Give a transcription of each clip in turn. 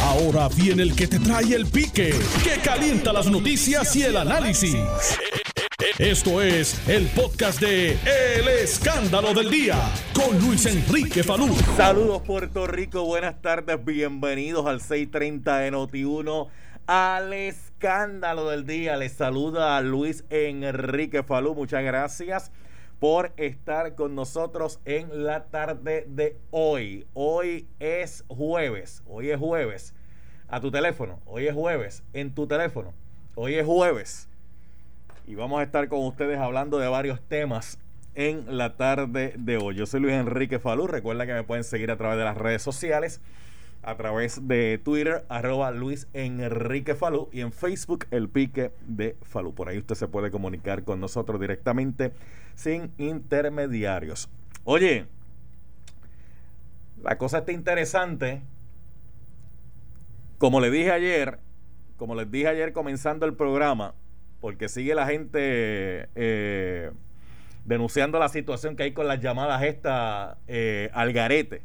Ahora viene el que te trae el pique, que calienta las noticias y el análisis. Esto es el podcast de El Escándalo del Día con Luis Enrique Falú. Saludos Puerto Rico, buenas tardes, bienvenidos al 630 de Noti1 al escándalo del día. Les saluda a Luis Enrique Falú, muchas gracias por estar con nosotros en la tarde de hoy. Hoy es jueves, hoy es jueves. A tu teléfono, hoy es jueves, en tu teléfono, hoy es jueves. Y vamos a estar con ustedes hablando de varios temas en la tarde de hoy. Yo soy Luis Enrique Falú. Recuerda que me pueden seguir a través de las redes sociales, a través de Twitter, arroba Luis Enrique Falú, y en Facebook, El Pique de Falú. Por ahí usted se puede comunicar con nosotros directamente sin intermediarios. Oye, la cosa está interesante. Como le dije ayer, como les dije ayer comenzando el programa, porque sigue la gente eh, denunciando la situación que hay con las llamadas estas eh, al garete.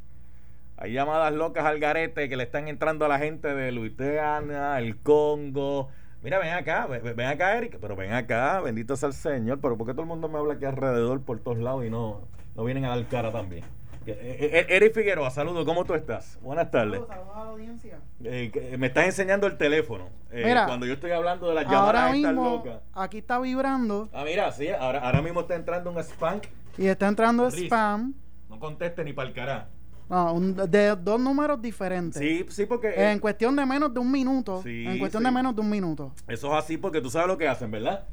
Hay llamadas locas al garete que le están entrando a la gente de Luisiana, el Congo, Mira, ven acá, ven, acá, Eric, pero ven acá, bendito sea el Señor, pero ¿por qué todo el mundo me habla aquí alrededor por todos lados y no, no vienen a dar cara también? Eh, eh, eh, Eric Figueroa, saludos, ¿cómo tú estás? Buenas tardes. Saludos, a la audiencia. me estás enseñando el teléfono. Mira, cuando yo estoy hablando de las llamadas ahora mismo, Aquí está vibrando. Ah, mira, sí, ahora, ahora mismo está entrando un spam. Y está entrando spam. No conteste ni para el carajo. No, de dos números diferentes. Sí, sí, porque. En cuestión de menos de un minuto. en cuestión de menos de un minuto. Eso es así porque tú sabes lo que hacen, ¿verdad?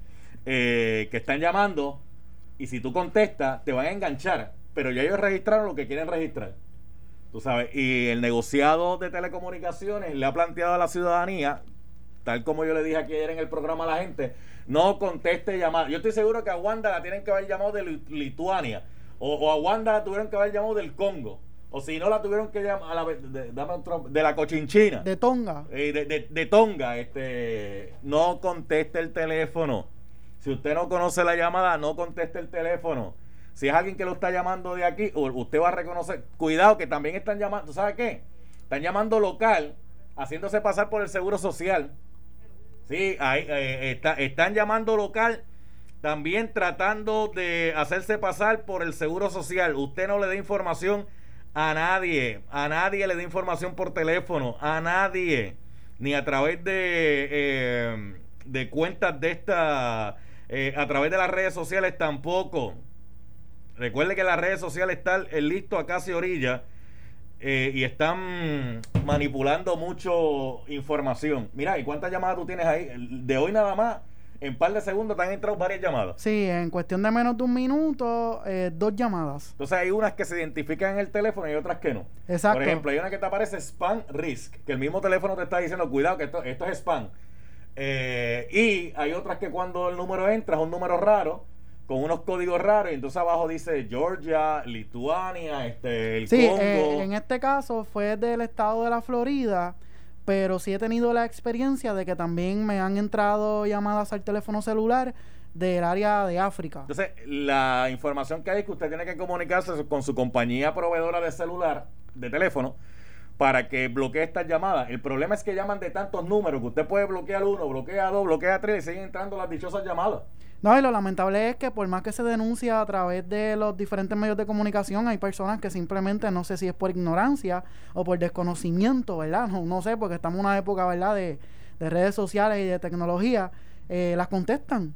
Eh, que están llamando y si tú contestas, te van a enganchar. Pero ya ellos registraron lo que quieren registrar. Tú sabes. Y el negociado de telecomunicaciones le ha planteado a la ciudadanía, tal como yo le dije aquí ayer en el programa a la gente, no conteste llamadas. Yo estoy seguro que a Wanda la tienen que haber llamado de Lituania. O, o a Wanda la tuvieron que haber llamado del Congo. O si no la tuvieron que llamar a la, de, de, la cochinchina. De Tonga. Eh, de, Tonga. Este, no conteste el teléfono. Si usted no conoce la llamada, no conteste el teléfono. Si es alguien que lo está llamando de aquí, usted va a reconocer. Cuidado que también están llamando. ¿Sabe qué? Están llamando local, haciéndose pasar por el seguro social. Sí, ahí, eh, están llamando local también tratando de hacerse pasar por el seguro social. Usted no le da información a nadie, a nadie le da información por teléfono, a nadie, ni a través de, eh, de cuentas de esta, eh, a través de las redes sociales tampoco. Recuerde que las redes sociales están listo a casi orilla eh, y están manipulando mucho información. Mira, ¿y cuántas llamadas tú tienes ahí? De hoy nada más en par de segundos te han entrado varias llamadas. Sí, en cuestión de menos de un minuto, eh, dos llamadas. Entonces hay unas que se identifican en el teléfono y otras que no. Exacto. Por ejemplo, hay una que te aparece spam risk, que el mismo teléfono te está diciendo, cuidado, que esto, esto es spam. Eh, y hay otras que cuando el número entra es un número raro, con unos códigos raros, y entonces abajo dice Georgia, Lituania, este, el sí, eh, en este caso fue del estado de la Florida pero sí he tenido la experiencia de que también me han entrado llamadas al teléfono celular del área de África. Entonces, la información que hay es que usted tiene que comunicarse con su compañía proveedora de celular, de teléfono, para que bloquee estas llamadas. El problema es que llaman de tantos números que usted puede bloquear uno, bloquea dos, bloquea tres y siguen entrando las dichosas llamadas. No, y lo lamentable es que por más que se denuncia a través de los diferentes medios de comunicación, hay personas que simplemente, no sé si es por ignorancia o por desconocimiento, ¿verdad? No, no sé, porque estamos en una época, ¿verdad?, de, de redes sociales y de tecnología, eh, las contestan.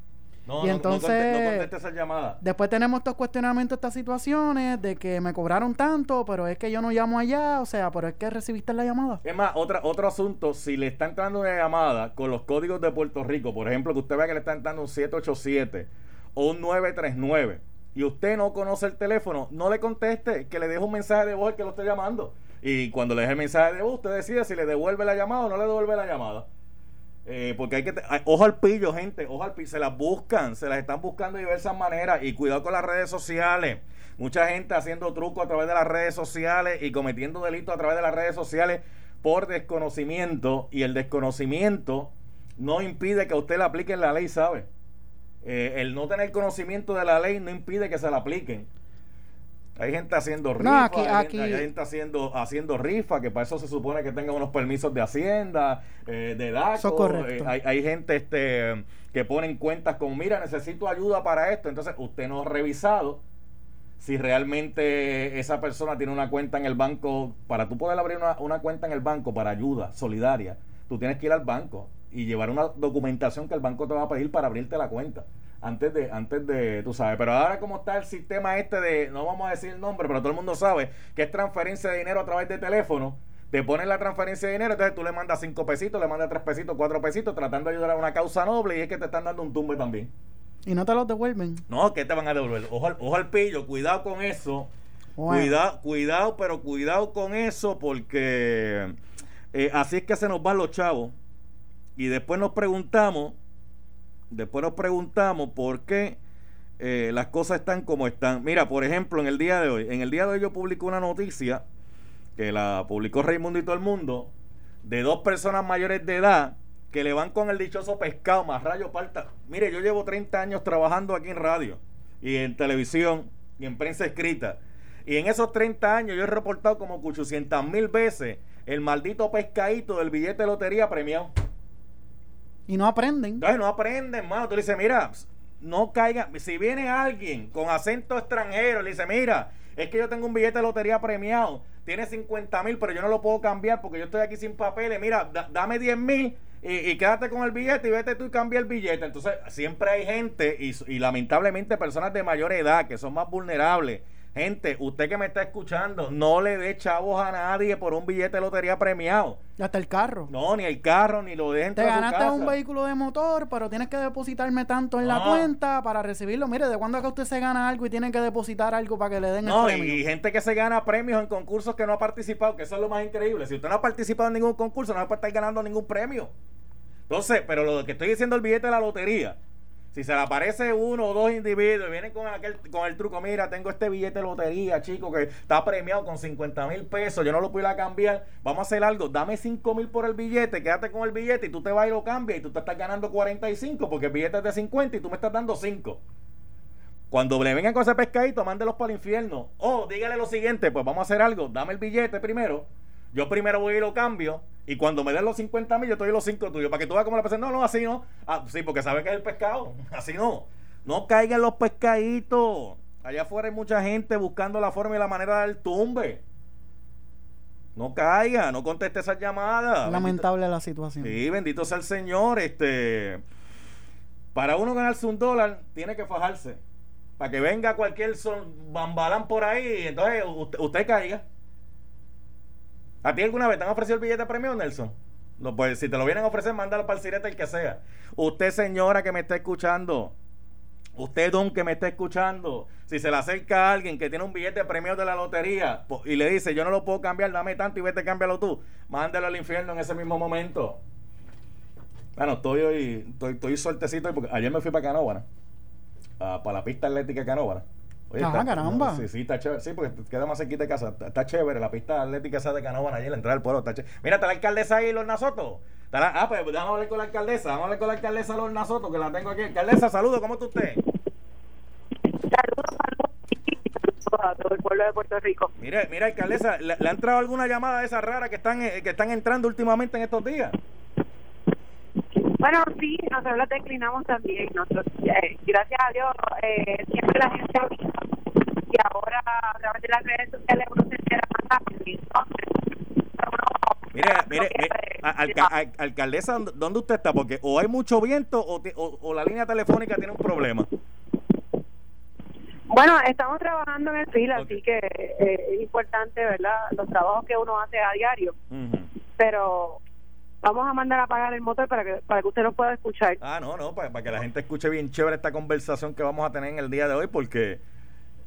No, y entonces, esa llamada. Después tenemos estos cuestionamientos, estas situaciones de que me cobraron tanto, pero es que yo no llamo allá, o sea, pero es que recibiste la llamada. Es más, otra, otro asunto, si le está entrando una llamada con los códigos de Puerto Rico, por ejemplo, que usted vea que le está entrando un 787 o un 939 y usted no conoce el teléfono, no le conteste, que le deje un mensaje de voz que lo esté llamando. Y cuando le deje el mensaje de voz, usted decide si le devuelve la llamada o no le devuelve la llamada. Eh, porque hay que. ojo al pillo, gente. Ojo al pillo. Se las buscan. Se las están buscando de diversas maneras. Y cuidado con las redes sociales. Mucha gente haciendo trucos a través de las redes sociales y cometiendo delitos a través de las redes sociales por desconocimiento. Y el desconocimiento no impide que usted le apliquen la ley, ¿sabe? Eh, el no tener conocimiento de la ley no impide que se la apliquen. Hay gente haciendo rifa, No, aquí- hay, aquí- Gente, hay gente haciendo, haciendo rifa, que para eso se supone que tengan unos permisos de Hacienda, eh, de DACO. Eh, hay, hay gente este que ponen cuentas con, mira, necesito ayuda para esto. Entonces, usted no ha revisado si realmente esa persona tiene una cuenta en el banco. Para tú poder abrir una, una cuenta en el banco para ayuda solidaria, tú tienes que ir al banco y llevar una documentación que el banco te va a pedir para abrirte la cuenta. Antes de, antes de, tú sabes, pero ahora como está el sistema este de, no vamos a decir el nombre, pero todo el mundo sabe que es transferencia de dinero a través de teléfono, te ponen la transferencia de dinero, entonces tú le mandas cinco pesitos, le mandas tres pesitos, cuatro pesitos, tratando de ayudar a una causa noble y es que te están dando un tumbe también. Y no te los devuelven. No, que te van a devolver. Ojo ojo al pillo, cuidado con eso. Bueno. Cuidado, cuidado, pero cuidado con eso porque eh, así es que se nos van los chavos. Y después nos preguntamos, después nos preguntamos por qué eh, las cosas están como están. Mira, por ejemplo, en el día de hoy, en el día de hoy yo publico una noticia que la publicó Raimundo y todo el mundo, de dos personas mayores de edad que le van con el dichoso pescado, más rayo parta. Mire, yo llevo 30 años trabajando aquí en radio y en televisión y en prensa escrita. Y en esos 30 años yo he reportado como 800 mil veces el maldito pescadito del billete de lotería premiado. Y no aprenden. Entonces no aprenden, hermano. Tú le dices, mira, no caiga. Si viene alguien con acento extranjero, le dice, mira, es que yo tengo un billete de lotería premiado, tiene 50 mil, pero yo no lo puedo cambiar porque yo estoy aquí sin papeles. Mira, da- dame 10 mil y, quédate con el billete y vete tú y cambia el billete. Entonces, siempre hay gente y lamentablemente personas de mayor edad que son más vulnerables. Gente, usted que me está escuchando, no le dé chavos a nadie por un billete de lotería premiado. Y hasta el carro. No, ni el carro, ni lo dejen Te ganaste un vehículo de motor, pero tienes que depositarme tanto en la No. cuenta para recibirlo. Mire, ¿de cuándo acá usted se gana algo y tiene que depositar algo para que le den No, el y, premio? y gente que se gana premios en concursos que no ha participado, que eso es lo más increíble. Si usted no ha participado en ningún concurso, no va a estar ganando ningún premio. Entonces, pero lo que estoy diciendo el billete de la lotería, si se le aparece uno o dos individuos y vienen con aquel, con el truco, mira, tengo este billete de lotería, chico, que está premiado con 50 mil pesos, yo no lo puedo cambiar, vamos a hacer algo, dame 5 mil por el billete, quédate con el billete y tú te vas y lo cambias y tú te estás ganando 45 porque el billete es de 50 y tú me estás dando 5. Cuando le vengan con ese pescadito, mándelos para el infierno. O dígale lo siguiente, pues vamos a hacer algo, dame el billete primero. Yo primero voy y lo cambio. Y cuando me den los 50 mil, yo te doy los 5 tuyos. Para que tú veas cómo la persona. No, no, así no. Ah, sí, porque sabe que es el pescado. Así no. No caigan los pescaditos. Allá afuera hay mucha gente buscando la forma y la manera del tumbe. No caiga, no conteste esas llamadas. Lamentable la situación. Sí, bendito sea el Señor. Este, para uno ganarse un dólar, tiene que fajarse. Para que venga cualquier son, bambalán por ahí, entonces usted, usted caiga. ¿A ti alguna vez te han ofrecido el billete premio, Nelson? No, pues si te lo vienen a ofrecer, mándalo para el sirete el que sea. Usted, señora que me está escuchando, usted, don que me está escuchando, si se le acerca a alguien que tiene un billete premio de la lotería po- y le dice, yo no lo puedo cambiar, dame tanto y vete, cámbialo tú, mándalo al infierno en ese mismo momento. Bueno, estoy hoy, estoy, estoy suertecito porque ayer me fui para Canóvana, ah, para la pista atlética de Canóvana. Oye, Ah, está- caramba. Sí, sí, está chévere. Sí, porque queda más cerquita de casa. Está, está chévere la pista atlética esa de Canóvana allí, la entrada del pueblo. Está chévere. Mira, está la alcaldesa ahí, Lorna Soto. Está la- ah, pues vamos a hablar con la alcaldesa. Vamos a hablar con la alcaldesa Lorna Soto, que la tengo aquí. Alcaldesa, saludos, ¿cómo está usted? Saludos, saludos a todo el pueblo de Puerto Rico. Mire, mira, alcaldesa, ¿le, le ha entrado alguna llamada de esas raras que están, eh, que están entrando últimamente en estos días? Bueno, sí, nosotros declinamos también. Nosotros, eh, gracias a Dios, eh, siempre la gente avisa. Y ahora, a través de las redes sociales, uno se entera más rápido. Mire, mire, mire, alca- al- alcaldesa, ¿dónde- ¿dónde usted está? Porque o hay mucho viento o, ti- o- o la línea telefónica tiene un problema. Bueno, estamos trabajando en el fil, Ok. así que eh, es importante, ¿verdad? Los trabajos que uno hace a diario. Pero vamos a mandar a apagar el motor para que para que usted nos pueda escuchar. Ah, no, no, para, que la gente escuche bien chévere esta conversación que vamos a tener en el día de hoy, porque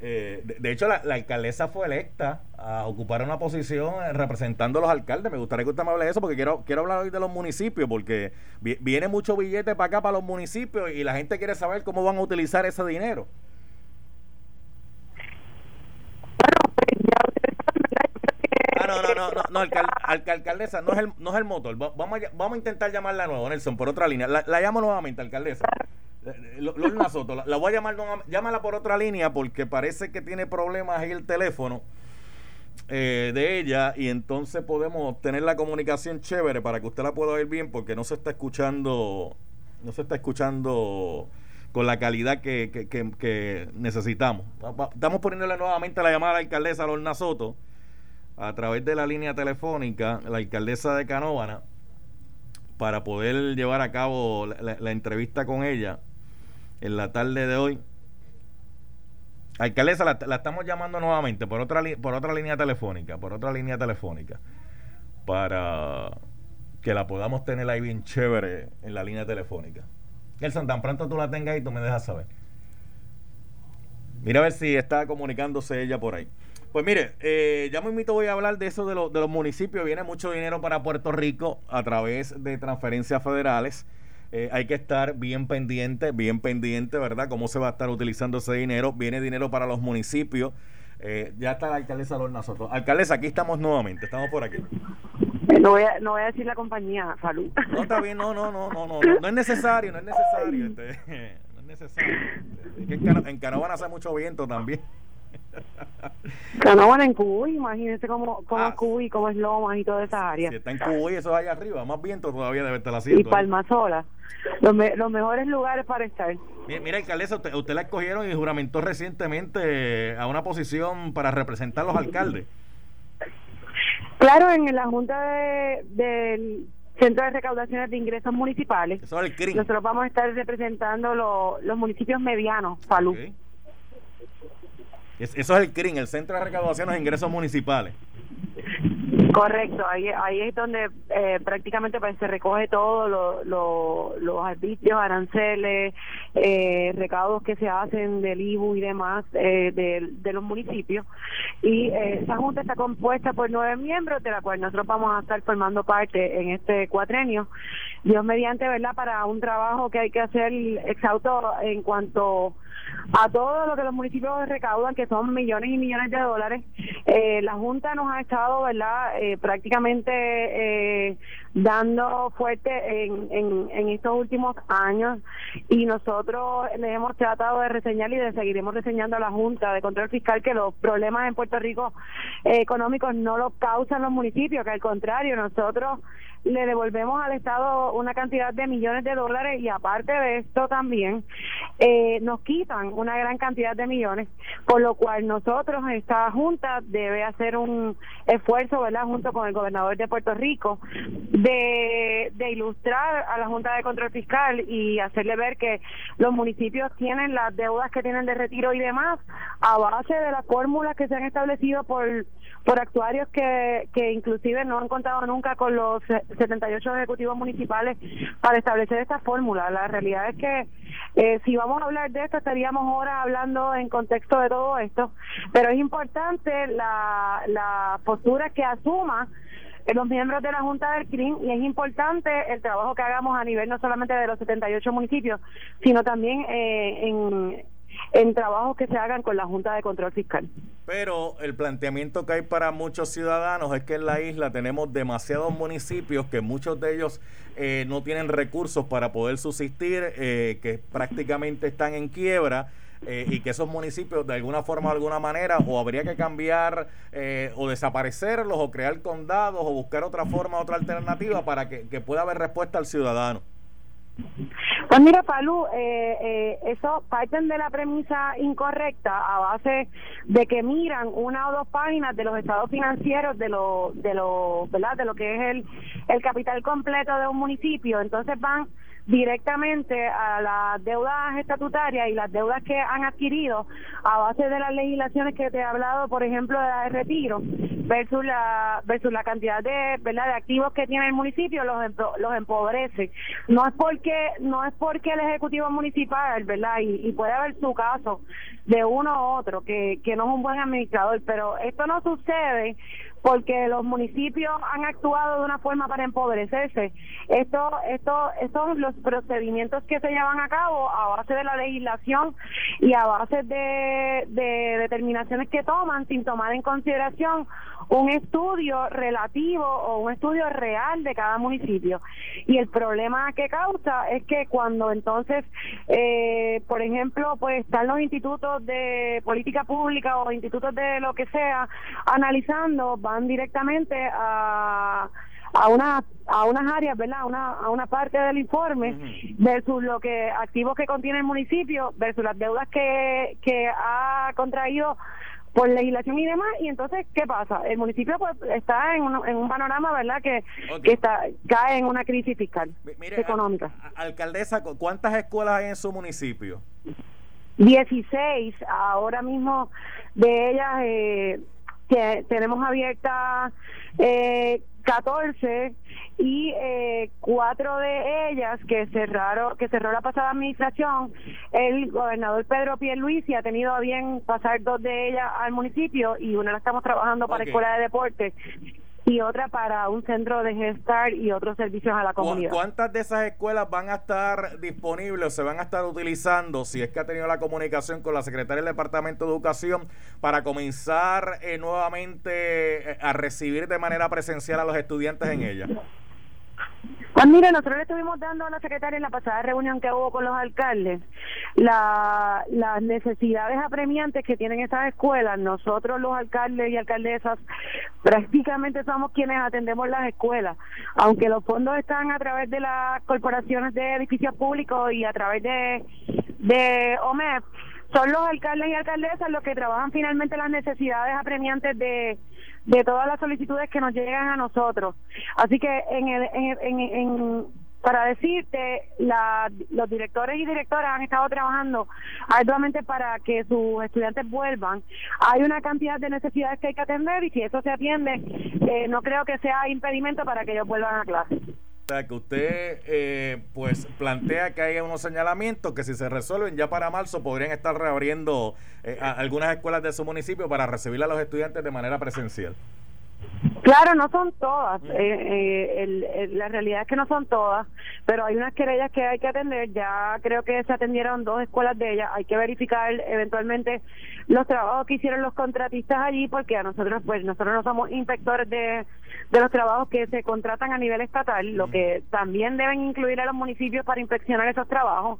eh, de, hecho la, la alcaldesa fue electa a ocupar una posición eh, representando a los alcaldes. Me gustaría que usted me hable de eso, porque quiero, quiero hablar hoy de los municipios, porque vi- viene mucho billete para acá, para los municipios, y la gente quiere saber cómo van a utilizar ese dinero. Bueno, pues ya ustedes saben, ¿verdad? Yo creo que- Ah, no, no, no, no, no alcal- alca- alcaldesa, no es el, no es el motor. Va- Vamos a, vamos a intentar llamarla nuevo, Nelson, por otra línea. La, la llamo nuevamente, alcaldesa. Eh, Lorna Soto, la, voy a llamar, llámala por otra línea porque parece que tiene problemas en el teléfono eh, de ella y entonces podemos tener la comunicación chévere para que usted la pueda oír bien porque no se está escuchando, no se está escuchando con la calidad que, que, que, necesitamos. Estamos poniéndole nuevamente la llamada a la alcaldesa Lorna Soto a través de la línea telefónica, la alcaldesa de Canóvana, para poder llevar a cabo la, entrevista con ella en la tarde de hoy. Alcaldesa, la, la, estamos llamando nuevamente por otra, por otra línea telefónica, por otra línea telefónica, para que la podamos tener ahí bien chévere en la línea telefónica. Nelson, tan pronto tú la tengas y tú me dejas saber. Mira a ver si está comunicándose ella por ahí. Pues mire, eh, ya me invito voy a hablar de eso de, de los municipios. Viene mucho dinero para Puerto Rico a través de transferencias federales. Eh, hay que estar bien pendiente, bien pendiente, ¿verdad? Cómo se va a estar utilizando ese dinero. Viene dinero para los municipios. Eh, ya está la alcaldesa Lorna Soto. Alcaldesa, aquí estamos nuevamente, estamos por aquí. No voy, a, no voy a decir la compañía, salud. No, está bien, no, no, no, no, no, no, es necesario, no es necesario. Este, no es necesario. en, en Canóvana hace mucho viento también. Canóvana en Cuy, imagínese cómo, cómo es Cuy, cómo es Lomas y toda esa área. Si está en Cuy, eso es allá arriba, más viento todavía debe estar haciendo. Y Palmasola, los, los mejores lugares para estar. Mira, alcaldesa, usted, usted la escogieron y juramentó recientemente a una posición para representar a los alcaldes. Claro, en la Junta de, del Centro de Recaudaciones de Ingresos Municipales. Nosotros vamos a estar representando los municipios medianos, Falú. Eso es el CRIN, el Centro de Recaudaciones de Ingresos Municipales. Correcto, ahí, ahí es donde eh, prácticamente pues, se recoge todo, lo, los arbitrios, aranceles, eh, recaudos que se hacen del IBU y demás eh, de, los municipios. Y eh, esa junta está compuesta por nueve miembros, de la cual nosotros vamos a estar formando parte en este cuatrenio. Dios mediante, ¿verdad?, para un trabajo que hay que hacer exhausto en cuanto a todo lo que los municipios recaudan, que son millones y millones de dólares. Eh, la Junta nos ha estado, ¿verdad?, eh, prácticamente eh, dando fuerte en, en, en, estos últimos años. Y nosotros le hemos tratado de reseñar y de seguiremos reseñando a la Junta de Control Fiscal que los problemas en Puerto Rico económicos no los causan los municipios, que al contrario, nosotros le devolvemos al Estado una cantidad de millones de dólares y aparte de esto también eh, nos quitan una gran cantidad de millones, por lo cual nosotros, esta Junta debe hacer un esfuerzo, ¿verdad?, junto con el gobernador de Puerto Rico, de, ilustrar a la Junta de Control Fiscal y hacerle ver que los municipios tienen las deudas que tienen de retiro y demás a base de las fórmulas que se han establecido por por actuarios que, que inclusive no han contado nunca con los 78 ejecutivos municipales para establecer esta fórmula. La realidad es que eh, si vamos a hablar de esto, estaríamos ahora hablando en contexto de todo esto, pero es importante la, la postura que asuma los miembros de la Junta del CRIM y es importante el trabajo que hagamos a nivel no solamente de los 78 municipios, sino también eh, en, en trabajos que se hagan con la Junta de Control Fiscal. Pero el planteamiento que hay para muchos ciudadanos es que en la isla tenemos demasiados municipios que muchos de ellos eh, no tienen recursos para poder subsistir, eh, que prácticamente están en quiebra. Eh, y que esos municipios de alguna forma o alguna manera o habría que cambiar o desaparecerlos o crear condados o buscar otra forma, otra alternativa para que pueda haber respuesta al ciudadano. Pues mira, Palú, eh, eh, eso parten de la premisa incorrecta a base de que miran una o dos páginas de los estados financieros de lo, de lo, ¿verdad? De lo que es el, el capital completo de un municipio. Entonces van directamente a las deudas estatutarias y las deudas que han adquirido a base de las legislaciones que te he hablado, por ejemplo, de la de retiro versus la versus la cantidad de verdad de activos que tiene el municipio los los empobrece. No es porque no es porque el ejecutivo municipal verdad y, y puede haber su caso de uno u otro que que no es un buen administrador pero esto no sucede porque los municipios han actuado de una forma para empobrecerse. Esto, esto, estos los procedimientos que se llevan a cabo a base de la legislación y a base de, de determinaciones que toman sin tomar en consideración un estudio relativo o un estudio real de cada municipio. Y el problema que causa es que cuando entonces, eh, por ejemplo, pues están los institutos de política pública o institutos de lo que sea analizando, van directamente a a una a unas áreas, ¿verdad? A una, a una parte del informe versus lo que activos que contiene el municipio versus las deudas que, que ha contraído por legislación y demás y entonces qué pasa el municipio pues está en un, en un panorama verdad que, que está cae en una crisis fiscal económica. alcaldesa cuántas escuelas hay en su municipio 16 ahora mismo de ellas eh, que tenemos abiertas eh, 14 y eh, cuatro de ellas que cerraron que cerró la pasada administración el gobernador Pedro Pierluisi ha tenido a bien pasar dos de ellas al municipio y una la estamos trabajando para escuela de deporte y otra para un centro de gestar y otros servicios a la comunidad. ¿Cuántas de esas escuelas van a estar disponibles o se van a estar utilizando, si es que ha tenido la comunicación con la secretaria del Departamento de Educación, para comenzar eh, nuevamente eh, a recibir de manera presencial a los estudiantes en ellas? Pues mire, nosotros le estuvimos dando a la secretaria en la pasada reunión que hubo con los alcaldes la, las necesidades apremiantes que tienen estas escuelas. Nosotros los alcaldes y alcaldesas prácticamente somos quienes atendemos las escuelas. Aunque los fondos están a través de las corporaciones de edificios públicos y a través de, de OMEP, son los alcaldes y alcaldesas los que trabajan finalmente las necesidades apremiantes de de todas las solicitudes que nos llegan a nosotros. Así que en, el, en, en, para decirte, la, los directores y directoras han estado trabajando arduamente para que sus estudiantes vuelvan. Hay una cantidad de necesidades que hay que atender y si eso se atiende, eh, no creo que sea impedimento para que ellos vuelvan a clase que usted eh, pues plantea que hay unos señalamientos que si se resuelven ya para marzo podrían estar reabriendo eh, algunas escuelas de su municipio para recibir a los estudiantes de manera presencial. Claro, no son todas. Eh, eh la realidad es que no son todas, pero hay unas querellas que hay que atender. Ya creo que se atendieron dos escuelas de ellas. Hay que verificar eventualmente los trabajos que hicieron los contratistas allí, porque a nosotros, pues, nosotros no somos inspectores de, de los trabajos que se contratan a nivel estatal, lo que también deben incluir a los municipios para inspeccionar esos trabajos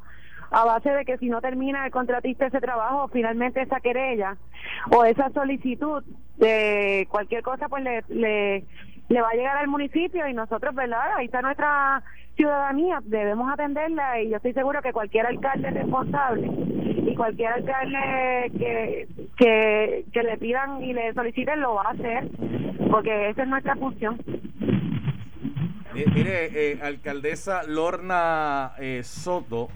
a base de que si no termina el contratista ese trabajo, finalmente esa querella o esa solicitud de cualquier cosa, pues le, le, le va a llegar al municipio y nosotros, ¿verdad? Ahí está nuestra ciudadanía, debemos atenderla y yo estoy seguro que cualquier alcalde responsable cualquier alcalde que, que, le pidan y le soliciten lo va a hacer, porque esa es nuestra función. Mire, eh, alcaldesa Lorna eh, Soto,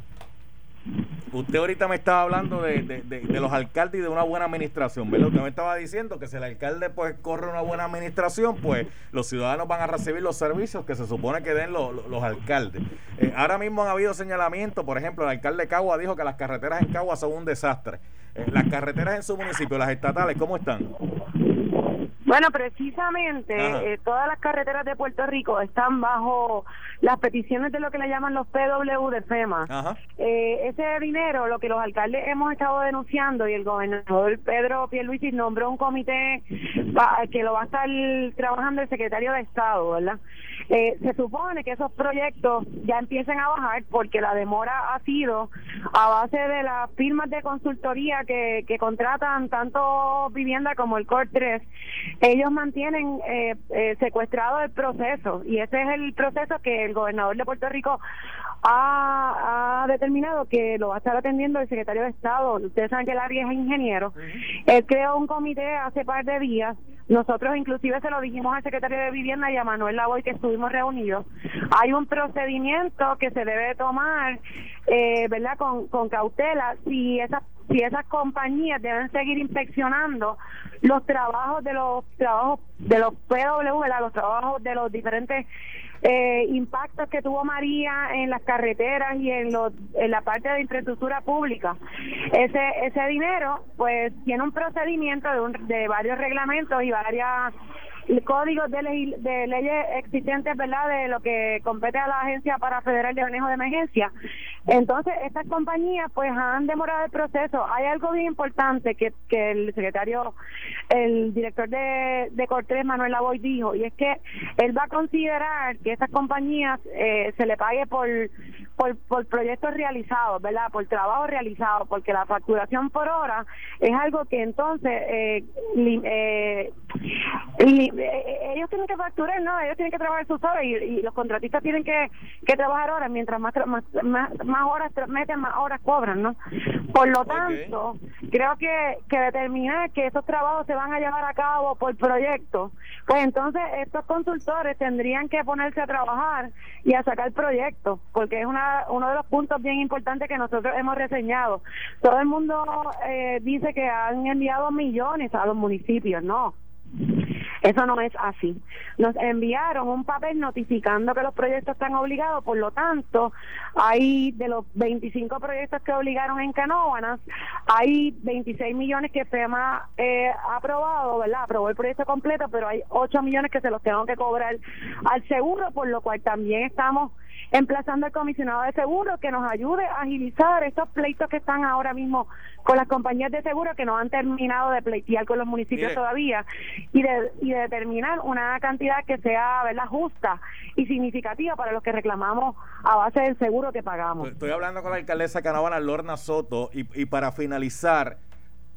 Usted ahorita me estaba hablando de, de, los alcaldes y de una buena administración, ¿verdad? Usted me estaba diciendo que si el alcalde pues corre una buena administración, pues los ciudadanos van a recibir los servicios que se supone que den los, alcaldes. Eh, ahora mismo han habido señalamientos, por ejemplo, el alcalde de Cagua dijo que las carreteras en Cagua son un desastre. Eh, las carreteras en su municipio, las estatales, ¿cómo están? Bueno, precisamente eh, todas las carreteras de Puerto Rico están bajo las peticiones de lo que le llaman los PW de FEMA. Eh, ese dinero, lo que los alcaldes hemos estado denunciando y el gobernador Pedro Pierluisi nombró un comité que lo va a estar trabajando el secretario de Estado, ¿verdad? Eh, se supone que esos proyectos ya empiecen a bajar porque la demora ha sido a base de las firmas de consultoría que, que contratan tanto vivienda como el COR 3 ellos mantienen eh, eh, secuestrado el proceso y ese es el proceso que el gobernador de Puerto Rico ha, determinado que lo va a estar atendiendo el secretario de Estado. Ustedes saben que el área es ingeniero. Él creó un comité hace par de días. Nosotros inclusive se lo dijimos al secretario de Vivienda y a Manuel Lavoy que estuvimos reunidos. Hay un procedimiento que se debe tomar, eh, ¿verdad? Con, con cautela si esas si esas compañías deben seguir inspeccionando los trabajos de los trabajos de los PW, los trabajos de los diferentes eh, impactos que tuvo María en las carreteras y en, los, en la parte de infraestructura pública. Ese, ese dinero, pues, tiene un procedimiento de, de varios reglamentos y varias códigos de, de leyes existentes, ¿verdad? De lo que compete a la Agencia para Federal de Manejo de Emergencia. Entonces, estas compañías pues han demorado el proceso. Hay algo bien importante que, que el secretario, el director de, de Cortés, Manuel Lavoy, dijo, y es que él va a considerar que estas compañías eh, se le pague por, por, por proyectos realizados, ¿verdad? Por trabajo realizado, porque la facturación por hora es algo que entonces eh, eh, eh, ellos tienen que facturar, ¿no? Ellos tienen que trabajar sus horas y, los contratistas tienen que, que trabajar horas, mientras más, más, más, horas meten, más horas cobran, ¿no? Por lo tanto, creo que, que determinar que esos trabajos se van a llevar a cabo por proyecto, pues entonces estos consultores tendrían que ponerse a trabajar y a sacar proyectos, porque es una, uno de los puntos bien importantes que nosotros hemos reseñado. Todo el mundo eh, dice que han enviado millones a los municipios, no. Eso no es así. Nos enviaron un papel notificando que los proyectos están obligados, por lo tanto, hay de los 25 proyectos que obligaron en Canóvanas, hay 26 millones que FEMA eh, ha aprobado, ¿verdad? Aprobó el proyecto completo, pero hay 8 millones que se los tengo que cobrar al seguro, por lo cual también estamos emplazando al comisionado de seguro que nos ayude a agilizar estos pleitos que están ahora mismo con las compañías de seguro que no han terminado de pleitear con los municipios todavía y de, y de determinar una cantidad que sea ¿verdad? justa y significativa para los que reclamamos a base del seguro que pagamos. Estoy hablando con la alcaldesa Canavana Lorna Soto y, y para finalizar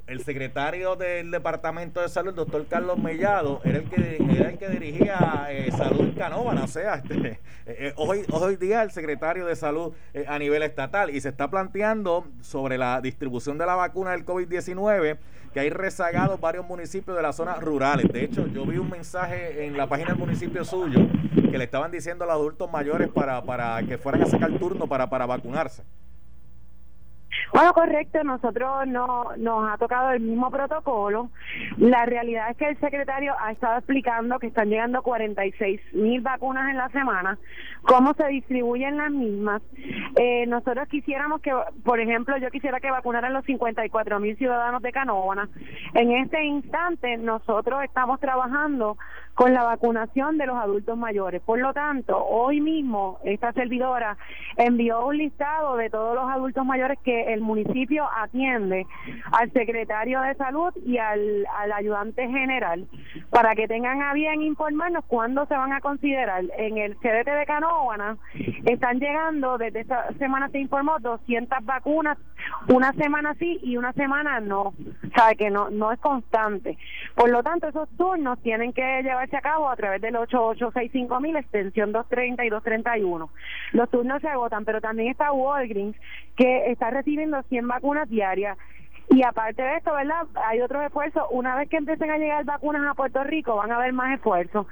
el secretario del Departamento de Salud, el doctor Carlos Mellado, era el que, era el que dirigía eh, Salud en Canóvana. O sea, este, eh, eh, hoy, hoy día el secretario de Salud a nivel estatal y se está planteando sobre la distribución de la vacuna del COVID-19 que hay rezagados varios municipios de las zonas rurales. De hecho, yo vi un mensaje en la página del municipio suyo que le estaban diciendo a los adultos mayores para, para que fueran a sacar turno para, para vacunarse. Bueno, correcto, nosotros no nos ha tocado el mismo protocolo. La realidad es que el secretario ha estado explicando que están llegando 46 mil vacunas en la semana, cómo se distribuyen las mismas. Eh, nosotros quisiéramos que, por ejemplo, yo quisiera que vacunaran los 54 mil ciudadanos de Canóvana. En este instante, nosotros estamos trabajando con la vacunación de los adultos mayores. Por lo tanto, hoy mismo esta servidora envió un listado de todos los adultos mayores que el municipio atiende al secretario de salud y al, ayudante general para que tengan a bien informarnos cuándo se van a considerar. En el CDT de Canóvana están llegando, desde esta semana se informó, 200 vacunas, una semana sí y una semana no. Sabe que no, no es constante. Por lo tanto, esos turnos tienen que llevar a cabo a través del 8865 mil, extensión 230 y 231. Los turnos se agotan, pero también está Walgreens, que está recibiendo 100 vacunas diarias y aparte de esto, ¿verdad? Hay otros esfuerzos. Una vez que empiecen a llegar vacunas a Puerto Rico, van a haber más esfuerzos.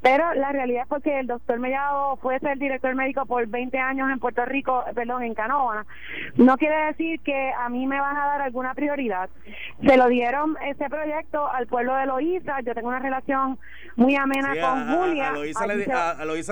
Pero la realidad es porque el doctor Mellado fue ser director médico por 20 años en Puerto Rico, perdón, en Canóvana. No quiere decir que a mí me van a dar alguna prioridad. Se lo dieron ese proyecto al pueblo de Loíza. Yo tengo una relación muy amena con Julia. A, Loíza le,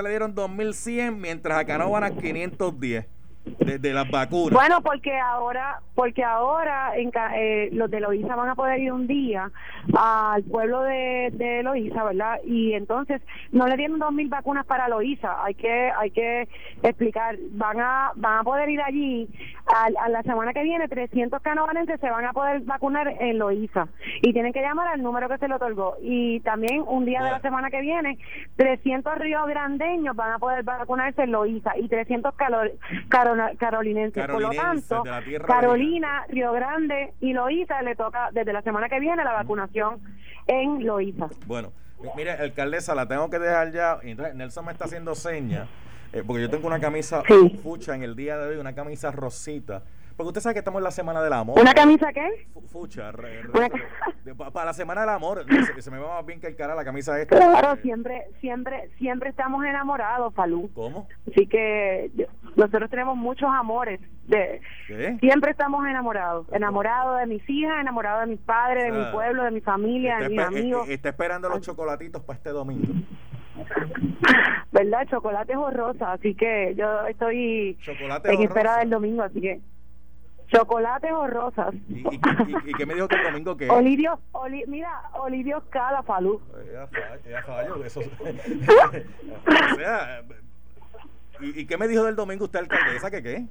le, dieron 2.100, mientras a Canóvana 510 de, las vacunas. Bueno, porque ahora, porque ahora en, eh, los de Loíza van a poder ir un día al pueblo de, de Loíza, ¿verdad? Y entonces no le dieron dos mil vacunas para Loíza, hay que, hay que explicar, van a, van a poder ir allí. A, la semana que viene 300 canovanenses se van a poder vacunar en Loíza. Y tienen que llamar al número que se le otorgó. Y también un día de la semana que viene 300 ríos grandeños van a poder vacunarse en Loíza. Y 300 calor, carolinenses. Por lo tanto, Carolina, Río Grande y Loíza le toca desde la semana que viene la vacunación en Loíza. Bueno, mire, alcaldesa, la tengo que dejar ya. Nelson me está haciendo señas, eh, porque yo tengo una camisa fucha en el día de hoy, una camisa rosita porque usted sabe que estamos en la Semana del Amor. ¿Una camisa qué? Fucha. para la Semana del Amor. Se, me va más bien que el cara la camisa esta. Claro, siempre, siempre, siempre estamos enamorados, Falú. ¿Cómo? Así que nosotros tenemos muchos amores. De, Siempre estamos enamorados. Enamorados de mis hijas, enamorados de mis padres, de mi pueblo, de mi familia, de mis amigos. Está esperando los chocolatitos para este domingo. ¿Verdad? Chocolate o rosa, así que yo estoy en espera del domingo, así que ¿Chocolates o rosas? ¿Y, y, y- y qué me dijo que el domingo qué? Olivio, Oli- mira, Olivio Cala, Falú. Ya fa- ya fallo, eso. o sea, ¿y, ¿y qué me dijo del domingo usted, alcaldesa? ¿Que qué?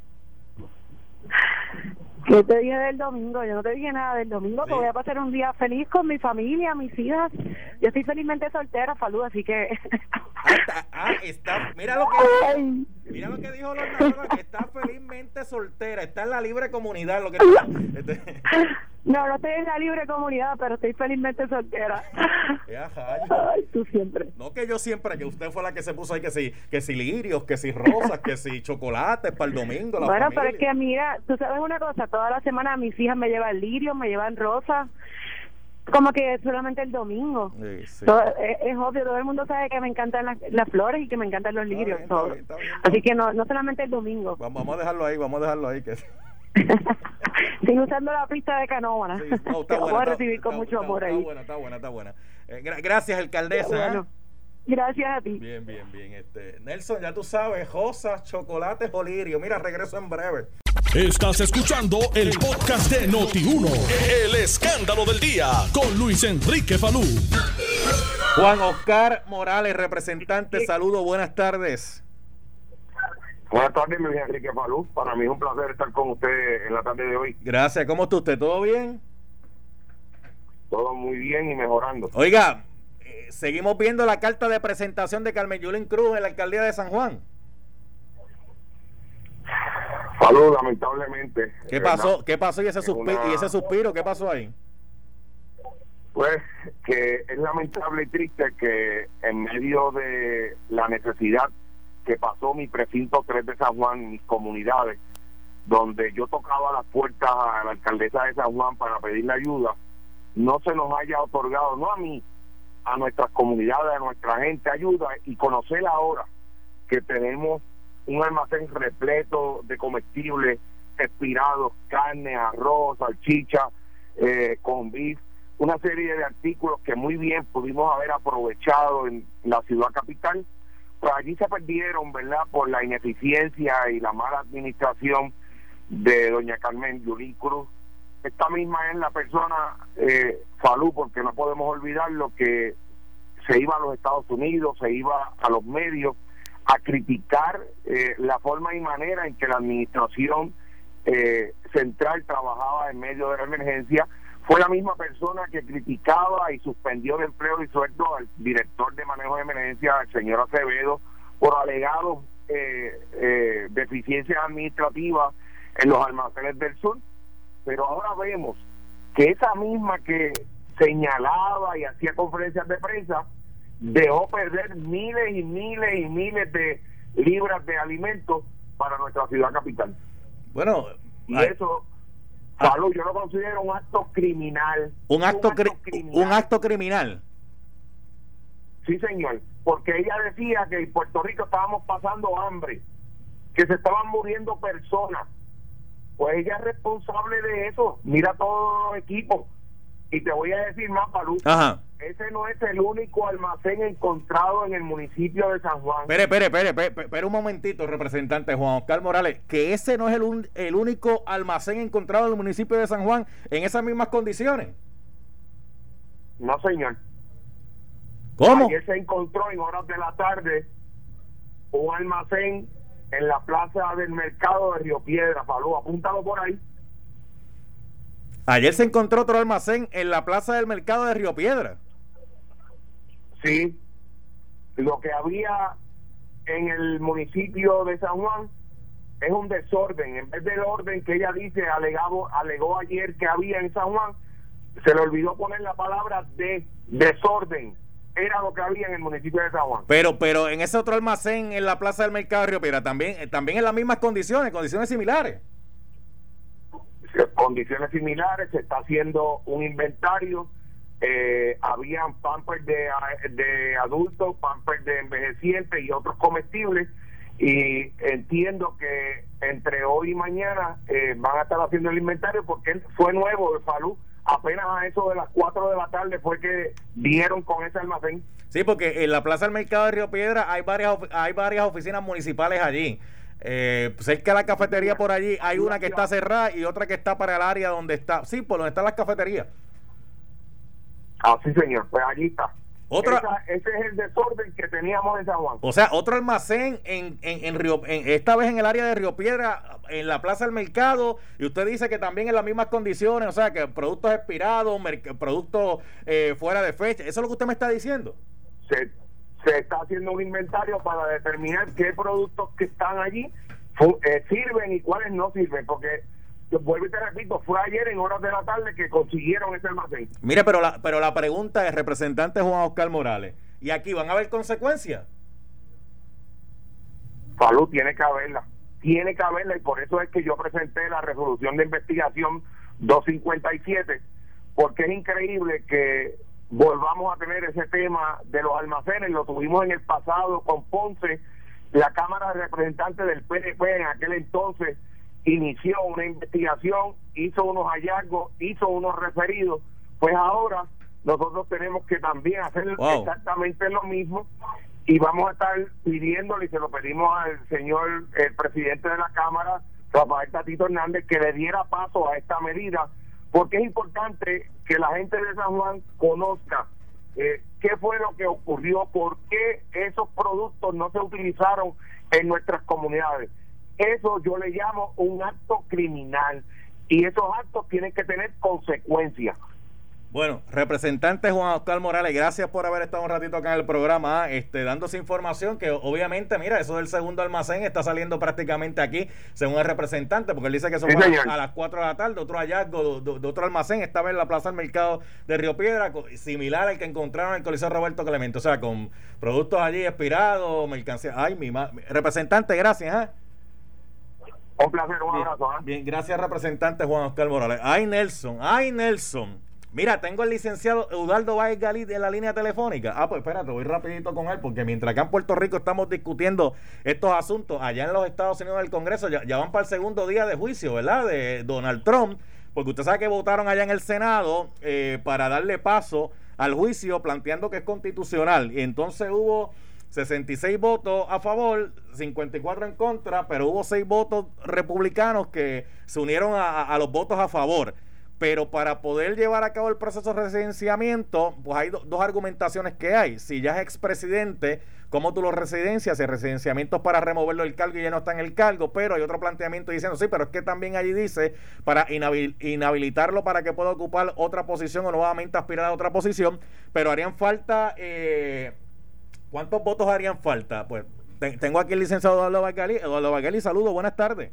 ¿Qué te dije del domingo? Yo no te dije nada del domingo, Sí. que voy a pasar un día feliz con mi familia, mis hijas. Yo estoy felizmente soltera, Falú, así que... Ah, está, ah, está- mira lo que Ay, mira lo que dijo Lorna que está felizmente soltera, está en la libre comunidad, lo que este, no, no estoy en la libre comunidad, pero estoy felizmente soltera. Ay, tú siempre. No que yo siempre, que usted fue la que se puso ahí que si, que si lirios, que si rosas, que si chocolates para el domingo. La Bueno, pero es familia. que mira, tú sabes una cosa, toda la semana mis hijas me llevan lirio, me llevan rosa, como que solamente el domingo. Sí, sí. Todo- es, es obvio, todo el mundo sabe que me encantan las, las flores y que me encantan los Está lirios. bien, está todo. bien, está bien, está Así bien. que no, no solamente el domingo. Vamos, a dejarlo ahí, vamos a dejarlo ahí. Que, sí, Sigo usando la pista de Canóvana. no, que está buena, a está- recibir con está- mucho está- amor está ahí. buena, está buena, está buena. Eh, gra- gracias, alcaldesa. ¿eh? Bueno, gracias a ti. Bien, bien, bien. Este, Nelson, ya tú sabes, rosas, chocolates o lirio. Mira, regreso en breve. Estás escuchando el podcast de Noti1. El escándalo del día con Luis Enrique Falú. Juan Oscar Morales, representante, saludo, buenas tardes. Buenas tardes, Luis Enrique Falú. Para mí es un placer estar con usted en la tarde de hoy. Gracias, ¿cómo está usted? ¿Todo bien? Todo muy bien y mejorando. Oiga, seguimos viendo la carta de presentación de Carmen Yulín Cruz en la alcaldía de San Juan. Falú, lamentablemente. ¿Qué ¿verdad? pasó? ¿Qué pasó y ese, Es suspiro, una- y ese suspiro? ¿Qué pasó ahí? Pues que es lamentable y triste que en medio de la necesidad que pasó mi precinto 3 de San Juan, mis comunidades, donde yo tocaba las puertas a la alcaldesa de San Juan para pedirle ayuda, no se nos haya otorgado, no a mí, a nuestras comunidades, a nuestra gente, ayuda y conocer ahora que tenemos un almacén repleto de comestibles expirados, carne, arroz, salchicha, eh, con beef, una serie de artículos que muy bien pudimos haber aprovechado en la ciudad capital, pues allí se perdieron, ¿verdad?, por la ineficiencia y la mala administración de doña Carmen Yulín. Esta misma es la persona, eh, Falú, porque no podemos olvidar lo que se iba a los Estados Unidos, se iba a los medios a criticar eh, la forma y manera en que la administración eh, central trabajaba en medio de la emergencia. Fue la misma persona que criticaba y suspendió de empleo y sueldo al director de manejo de emergencia, el señor Acevedo, por alegados eh, eh, deficiencias administrativas en los almacenes del sur. Pero ahora vemos que esa misma que señalaba y hacía conferencias de prensa dejó perder miles y miles y miles de libras de alimentos para nuestra ciudad capital. Bueno, Y eso, Ah. Salud, yo lo considero un acto criminal. un acto, cri- criminal. un acto criminal. Sí, señor, porque ella decía que en Puerto Rico estábamos pasando hambre, que se estaban muriendo personas. Pues ella es responsable de eso. Mira todos los equipos. Y te voy a decir más, Palú. Ajá. Ese no es el único almacén encontrado en el municipio de San Juan. Espere, espere, espere, espere, espere un momentito, representante Juan Oscar Morales, que ese no es el, un- el único almacén encontrado en el municipio de San Juan en esas mismas condiciones. No, señor. ¿Cómo? Ayer se encontró en horas de la tarde un almacén en la plaza del mercado de Río Piedra, Palú. Apúntalo por ahí. Ayer se encontró otro almacén en la plaza del mercado de Río Piedra. Sí. Lo que había en el municipio de San Juan es un desorden. En vez del orden que ella dice, alegado, alegó ayer que había en San Juan, se le olvidó poner la palabra de desorden. Era lo que había en el municipio de San Juan. Pero, pero en ese otro almacén en la plaza del mercado de Río Piedra también, eh, también en las mismas condiciones, condiciones similares. condiciones similares, se está haciendo un inventario, eh, habían pampers de, de adultos, pampers de envejecientes y otros comestibles, y entiendo que entre hoy y mañana eh, van a estar haciendo el inventario porque fue nuevo de Falú, apenas a eso de las 4 de la tarde fue que dieron con ese almacén. Sí, porque en la plaza del mercado de Río Piedra hay varias, hay varias oficinas municipales allí. Eh, cerca de la cafetería por allí hay una que está cerrada y otra que está para el área donde está. Sí, por donde están las cafeterías. Ah, sí, señor. Pues allí está. Otra, ese es el desorden que teníamos en San Juan. O sea, otro almacén en, en, en Río, en, esta vez en el área de Río Piedra, en la Plaza del Mercado, y usted dice que también en las mismas condiciones, o sea, que productos expirados, productos eh, fuera de fecha. ¿Eso es lo que usted me está diciendo? Se, se está haciendo un inventario para determinar qué productos que están allí eh, sirven y cuáles no sirven, porque vuelvo y te repito, fue ayer en horas de la tarde que consiguieron ese almacén. Mire, pero la, pero la pregunta es, representante Juan Oscar Morales, ¿y aquí van a haber consecuencias? Salud, tiene que haberla, tiene que haberla y por eso es que yo presenté la resolución de investigación 257, porque es increíble que volvamos a tener ese tema de los almacenes, lo tuvimos en el pasado con Ponce, la Cámara de Representantes del PNP en aquel entonces inició una investigación, hizo unos hallazgos, hizo unos referidos, pues ahora nosotros tenemos que también hacer exactamente lo mismo y vamos a estar pidiéndole y se lo pedimos al señor el presidente de la Cámara, Rafael Tatito Hernández, que le diera paso a esta medida, porque es importante que la gente de San Juan conozca eh, qué fue lo que ocurrió, por qué esos productos no se utilizaron en nuestras comunidades. Eso yo le llamo un acto criminal y esos actos tienen que tener consecuencias. Bueno, representante Juan Oscar Morales, gracias por haber estado un ratito acá en el programa, ah, este, dándose información que obviamente, mira, eso del segundo almacén está saliendo prácticamente aquí, según el representante, porque él dice que son a, las 4 de la tarde, otro hallazgo de, otro almacén, estaba en la Plaza del Mercado de Río Piedra, similar al que encontraron en el Coliseo Roberto Clemente, o sea, con productos allí expirados, mercancía. Ay, mi representante, gracias. ¿eh? Un placer, un abrazo. ¿eh? Bien, gracias, representante Juan Oscar Morales. Ay, Nelson, ay, Nelson. Mira, tengo el licenciado Eudaldo Valles Galit en la línea telefónica. Ah, pues espérate, voy rapidito con él, porque mientras acá en Puerto Rico estamos discutiendo estos asuntos, allá en los Estados Unidos del Congreso ya, van para el segundo día de juicio, ¿verdad? De Donald Trump, porque usted sabe que votaron allá en el Senado eh, para darle paso al juicio planteando que es constitucional. Y entonces hubo 66 votos a favor, 54 en contra, pero hubo 6 votos republicanos que se unieron a, los votos a favor. Pero para poder llevar a cabo el proceso de residenciamiento, pues hay dos argumentaciones que hay. Si ya es expresidente, ¿cómo tú lo residencias? El residenciamiento es para removerlo del cargo y ya no está en el cargo, pero hay otro planteamiento diciendo, sí, pero es que también allí dice para inhabilitarlo para que pueda ocupar otra posición o nuevamente aspirar a otra posición, pero harían falta... Eh, ¿Cuántos votos harían falta? Pues tengo aquí el licenciado Eduardo Bagali. Eduardo Bagali, saludos, buenas tardes.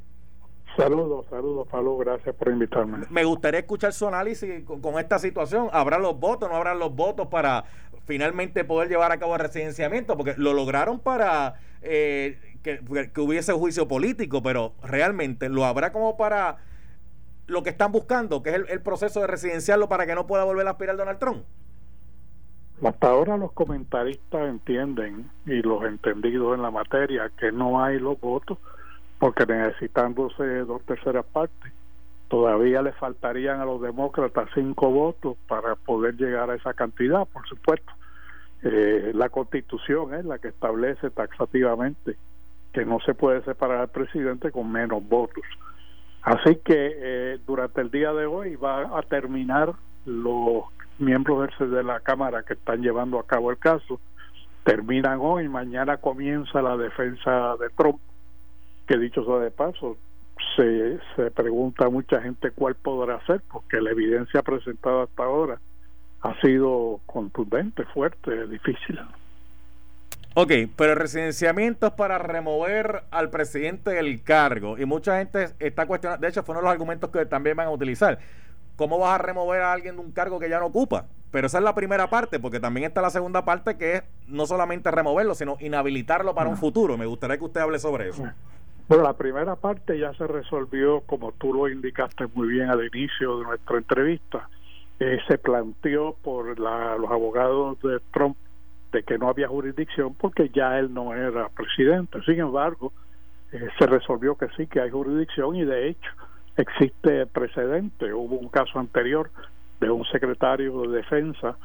Saludos, saludos, Pablo, gracias por invitarme. Me gustaría escuchar su análisis con, esta situación. ¿Habrá los votos, no habrá los votos para finalmente poder llevar a cabo el residenciamiento? Porque lo lograron para eh, que, hubiese juicio político, pero realmente lo habrá como para lo que están buscando, que es el, el proceso de residenciarlo para que no pueda volver a aspirar Donald Trump. Hasta ahora los comentaristas entienden y los entendidos en la materia que no hay los votos porque necesitándose dos terceras partes todavía le faltarían a los demócratas cinco votos para poder llegar a esa cantidad, por supuesto. Eh, la constitución es la que establece taxativamente que no se puede separar al presidente con menos votos. Así que eh, durante el día de hoy va a terminar los miembros de la Cámara que están llevando a cabo el caso terminan hoy, mañana comienza la defensa de Trump, que dicho sea de paso, se, se pregunta a mucha gente cuál podrá ser, porque la evidencia presentada hasta ahora ha sido contundente, fuerte, difícil. Ok, pero el residenciamiento es para remover al presidente del cargo y mucha gente está cuestionando, de hecho fue uno de los argumentos que también van a utilizar. ¿Cómo vas a remover a alguien de un cargo que ya no ocupa? Pero esa es la primera parte, porque también está la segunda parte que es no solamente removerlo, sino inhabilitarlo para un futuro. Me gustaría que usted hable sobre eso. Bueno, la primera parte ya se resolvió, como tú lo indicaste muy bien al inicio de nuestra entrevista. Eh, se planteó por los abogados de Trump de que no había jurisdicción porque ya él no era presidente. Sin embargo, eh, se resolvió que sí, que hay jurisdicción y de hecho existe precedente. Hubo un caso anterior de un secretario de defensa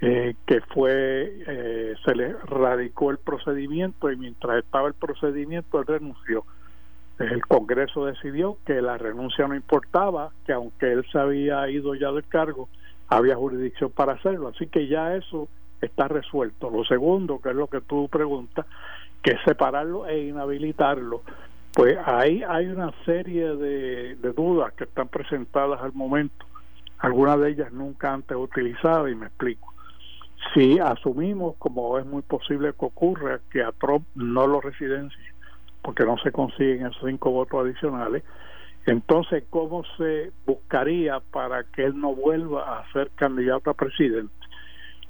eh, que fue, eh, se le radicó el procedimiento y mientras estaba el procedimiento él renunció. el Congreso decidió que la renuncia no importaba, que aunque él se había ido ya del cargo, había jurisdicción para hacerlo. Así que ya eso está resuelto. Lo segundo, que es lo que tú preguntas, que es separarlo e inhabilitarlo. Pues ahí hay una serie de, dudas que están presentadas al momento, algunas de ellas nunca antes utilizadas, y me explico. Si asumimos, como es muy posible que ocurra, que a Trump no lo residencie, porque no se consiguen esos cinco votos adicionales, entonces, ¿cómo se buscaría para que él no vuelva a ser candidato a presidente?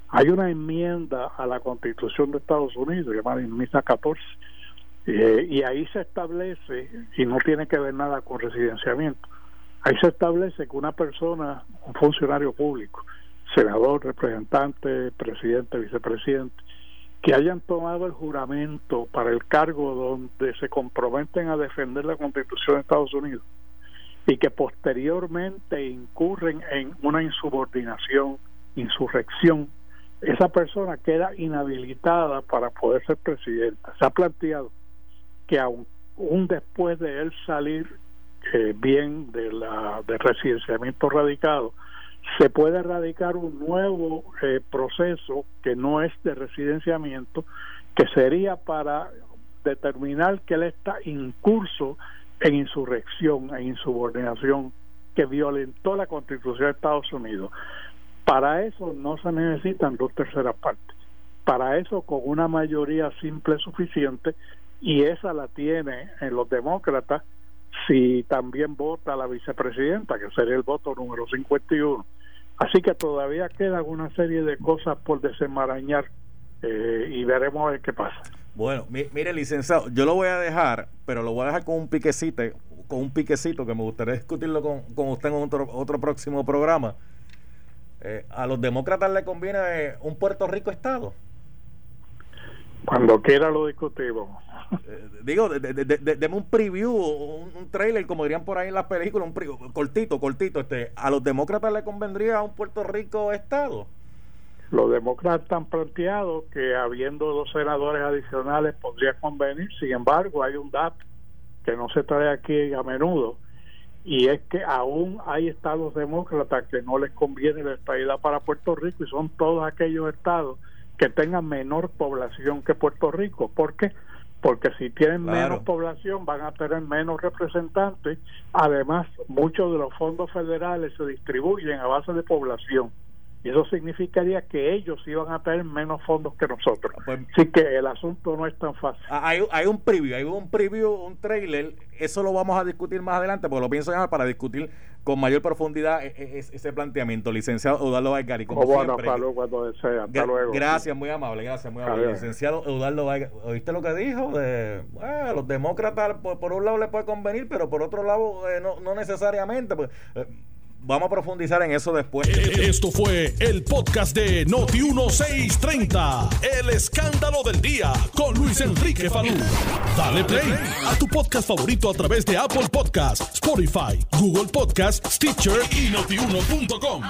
Hay una enmienda a la Constitución de Estados Unidos llamada enmienda 14 eh, y ahí se establece, y no tiene que ver nada con residenciamiento, ahí se establece que una persona, un funcionario público, senador, representante, presidente, vicepresidente, que hayan tomado el juramento para el cargo donde se comprometen a defender la Constitución de Estados Unidos y que posteriormente incurren en una insubordinación, insurrección, esa persona queda inhabilitada para poder ser presidenta. Se ha planteado que aún después de él salir eh, bien de la de residenciamiento radicado, se puede radicar un nuevo eh, proceso que no es de residenciamiento, que sería para determinar que él está incurso en insurrección, en insubordinación, que violentó la Constitución de Estados Unidos. Para eso no se necesitan dos terceras partes. Para eso con una mayoría simple suficiente y esa la tiene en los demócratas si también vota la vicepresidenta, que sería el voto número 51. Así que todavía queda una serie de cosas por desenmarañar eh, y veremos a ver qué pasa. Bueno, mire, licenciado, yo lo voy a dejar, pero lo voy a dejar con un piquecito, con un piquecito que me gustaría discutirlo con, con usted en otro, otro próximo programa. Eh, ¿A los demócratas le conviene un Puerto Rico Estado? Cuando quiera lo discutimos. Eh, digo, deme un preview, un, trailer, como dirían por ahí en las películas, un cortito, cortito. Este, ¿A los demócratas le convendría un Puerto Rico Estado? Los demócratas han planteado que habiendo dos senadores adicionales podría convenir, sin embargo hay un dato que no se trae aquí a menudo y es que aún hay estados demócratas que no les conviene la estabilidad para Puerto Rico y son todos aquellos estados que tengan menor población que Puerto Rico. ¿Por qué? Porque si tienen menos población van a tener menos representantes. Además, muchos de los fondos federales se distribuyen a base de población y eso significaría que ellos iban a tener menos fondos que nosotros. Ah, pues, Así que el asunto no es tan fácil. Ah, hay, hay un preview, hay un preview, un trailer, eso lo vamos a discutir más adelante, porque lo pienso llamar para discutir con mayor profundidad e, e, ese planteamiento. Licenciado Eduardo Vargas, como bueno, hasta luego, cuando desea. Hasta luego. Gracias, muy amable, gracias, muy amable. Licenciado Eduardo Vargas, ¿oíste lo que dijo? De, los demócratas, por, un lado le puede convenir, pero por otro lado eh, no, no necesariamente. Pues, eh, Vamos a profundizar en eso después. E-, esto fue el podcast de Noti 1630. El escándalo del día con Luis Enrique Falú. Dale play a tu podcast favorito a través de Apple Podcasts, Spotify, Google Podcasts, Stitcher y notiuno.com.